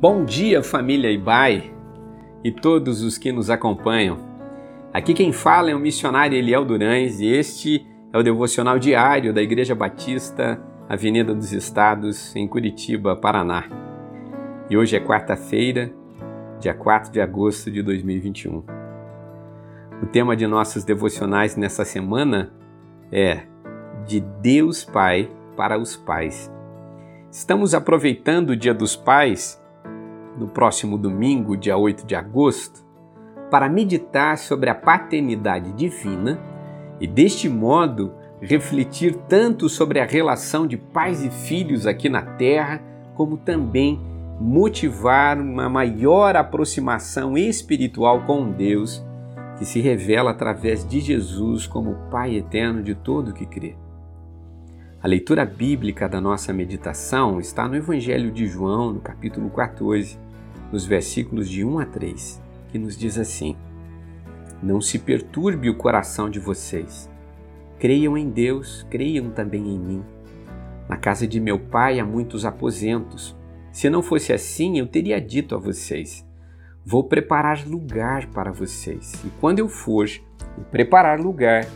Bom dia, família Ibai e todos os que nos acompanham. Aqui quem fala é o missionário Eliel Durães e este é o devocional diário da Igreja Batista, Avenida dos Estados, em Curitiba, Paraná. E hoje é quarta-feira, dia 4 de agosto de 2021. O tema de nossos devocionais nessa semana é De Deus Pai para os Pais. Estamos aproveitando o Dia dos Pais no próximo domingo, dia 8 de agosto, para meditar sobre a paternidade divina e, deste modo, refletir tanto sobre a relação de pais e filhos aqui na Terra, como também motivar uma maior aproximação espiritual com Deus, que se revela através de Jesus como Pai eterno de todo o que crê. A leitura bíblica da nossa meditação está no Evangelho de João, no capítulo 14, nos versículos de 1 a 3, que nos diz assim: Não se perturbe o coração de vocês. Creiam em Deus, creiam também em mim. Na casa de meu pai há muitos aposentos. Se não fosse assim, eu teria dito a vocês: Vou preparar lugar para vocês. E quando eu for e preparar lugar,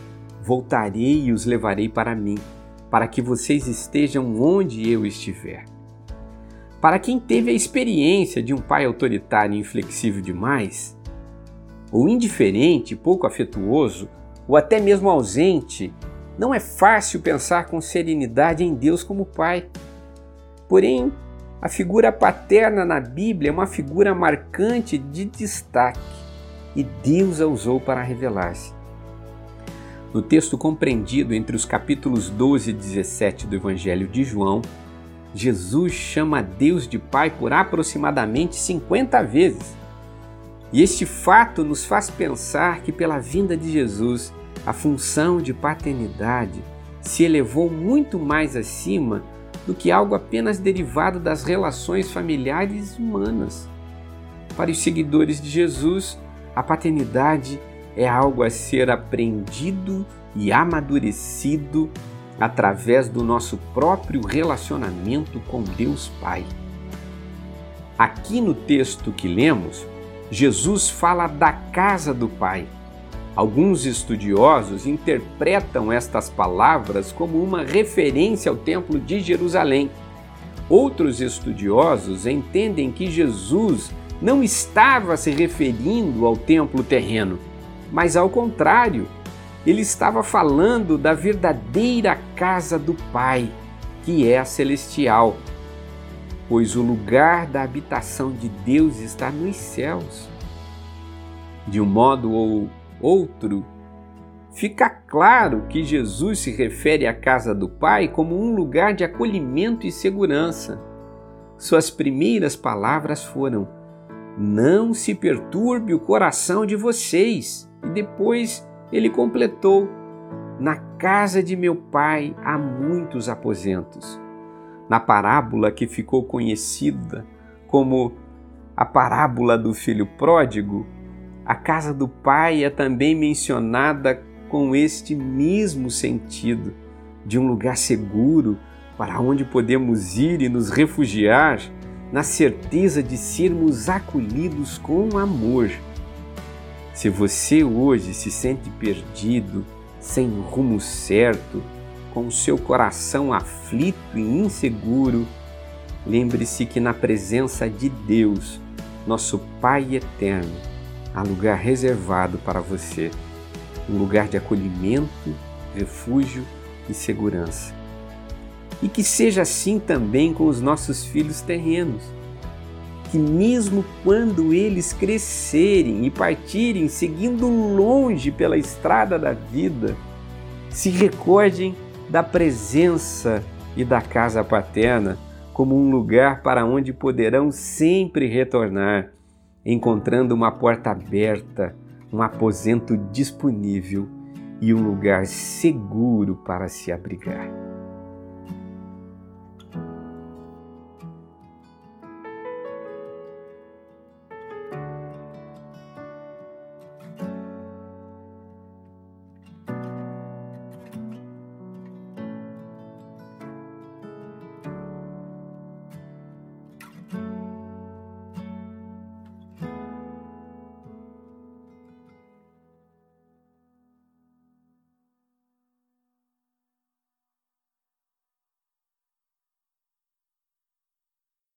voltarei e os levarei para mim, para que vocês estejam onde eu estiver. Para quem teve a experiência de um pai autoritário e inflexível demais, ou indiferente, pouco afetuoso, ou até mesmo ausente, não é fácil pensar com serenidade em Deus como pai. Porém, a figura paterna na Bíblia é uma figura marcante de destaque e Deus a usou para revelar-se. No texto compreendido entre os capítulos 12 e 17 do Evangelho de João, Jesus chama Deus de Pai por aproximadamente 50 vezes. E este fato nos faz pensar que, pela vinda de Jesus, a função de paternidade se elevou muito mais acima do que algo apenas derivado das relações familiares humanas. Para os seguidores de Jesus, a paternidade é algo a ser aprendido e amadurecido através do nosso próprio relacionamento com Deus Pai. Aqui no texto que lemos, Jesus fala da casa do Pai. Alguns estudiosos interpretam estas palavras como uma referência ao Templo de Jerusalém. Outros estudiosos entendem que Jesus não estava se referindo ao templo terreno, mas ao contrário, ele estava falando da verdadeira casa do Pai, que é a celestial, pois o lugar da habitação de Deus está nos céus. De um modo ou outro, fica claro que Jesus se refere à casa do Pai como um lugar de acolhimento e segurança. Suas primeiras palavras foram: Não se perturbe o coração de vocês. E depois ele completou: Na casa de meu pai há muitos aposentos. Na parábola que ficou conhecida como a parábola do filho pródigo, a casa do pai é também mencionada com este mesmo sentido, de um lugar seguro para onde podemos ir e nos refugiar, na certeza de sermos acolhidos com amor se você hoje se sente perdido, sem rumo certo, com o seu coração aflito e inseguro, lembre-se que na presença de Deus, nosso Pai eterno, há lugar reservado para você, um lugar de acolhimento, refúgio e segurança. E que seja assim também com os nossos filhos terrenos que, mesmo quando eles crescerem e partirem seguindo longe pela estrada da vida, se recordem da presença e da casa paterna como um lugar para onde poderão sempre retornar, encontrando uma porta aberta, um aposento disponível e um lugar seguro para se abrigar.